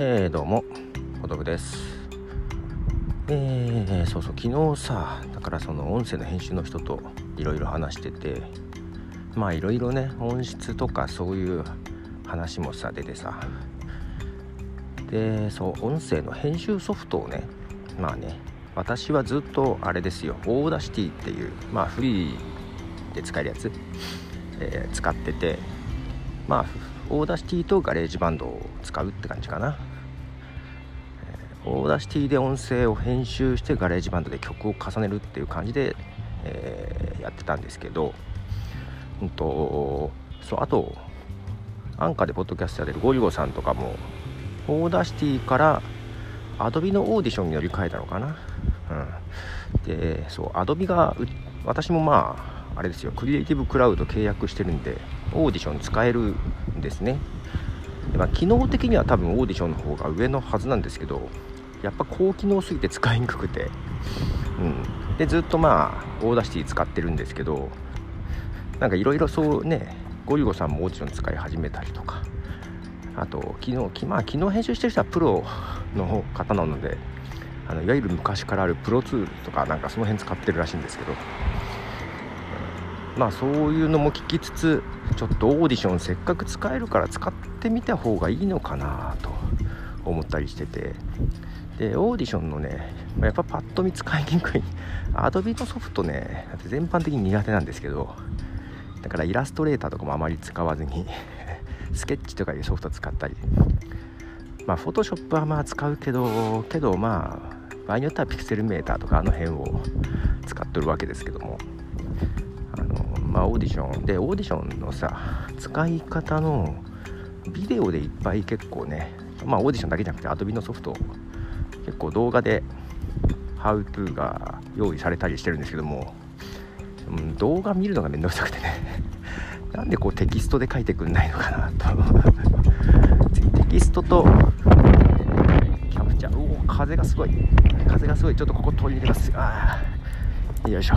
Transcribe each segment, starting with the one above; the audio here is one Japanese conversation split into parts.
えー、どうも、孤独です。えー、そうそう、昨日さ、だからその音声の編集の人といろいろ話してて、まあいろいろね、音質とかそういう話もさ、出てさ、で、そう、音声の編集ソフトをね、まあね、私はずっとあれですよ、 Audacity っていう、まあフリーで使えるやつ、えー、使ってて、まあ Audacity と GarageBand を使うって感じかな、 Audacity で音声を編集して GarageBand で曲を重ねるっていう感じで、えー、やってたんですけど、うんとそうあとアンカーでポッドキャストやってるゴリゴさんとかも Audacity から Adobe のオーディションに乗り換えたのかな、うん、でそう Adobe が私もまああれですよ Creative Cloud 契約してるんでオーディション使えるんですね。で、まあ、機能的には多分オーディションの方が上のはずなんですけどやっぱ高機能すぎて使いにくくて、うん、でずっとまあ Audacity 使ってるんですけどなんかいろいろそうねゴリゴさんもオーディション使い始めたりとか。あと昨日まあ昨日編集してる人はプロの方なのであのいわゆる昔からあるプロツールとかなんかその辺使ってるらしいんですけど。まあそういうのも聞きつつちょっとオーディションせっかく使えるから使ってみた方がいいのかなと。思ったりしてて。でオーディションのねやっぱパッと見使いにくい。Adobe のソフトね全般的に苦手なんですけどだからイラストレーターとかもあまり使わずに スケッチとかいうソフト使ったり。まあフォトショップはまあ使うけどけどまあ場合によってはピクセルメーターとかあの辺を使っとるわけですけども。あのまあ、オーディション。でオーディションのさ使い方のビデオでいっぱい結構ねまあオーディションだけじゃなくて Adobe のソフト結構動画で How to が用意されたりしてるんですけども、うん、動画見るのがめんどくさくてね。なんでこうテキストで書いてくんないのかなと。テキストと、キャプチャー。おお風がすごい。風がすごい。ちょっとここ取り入れます。あよいしょ。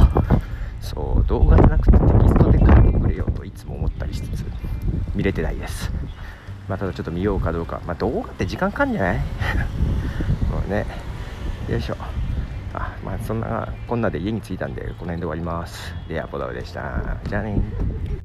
そう動画じゃなくてテキストで書いてくれよといつも思ったりしつつ見れてないです。まあ、ただちょっと見ようかどうか。まあ動画って時間かかんじゃない？もうね。よいしょ。あまあそんなこんなで家に着いたんでこの辺で終わります。ではポダウでした。じゃあね。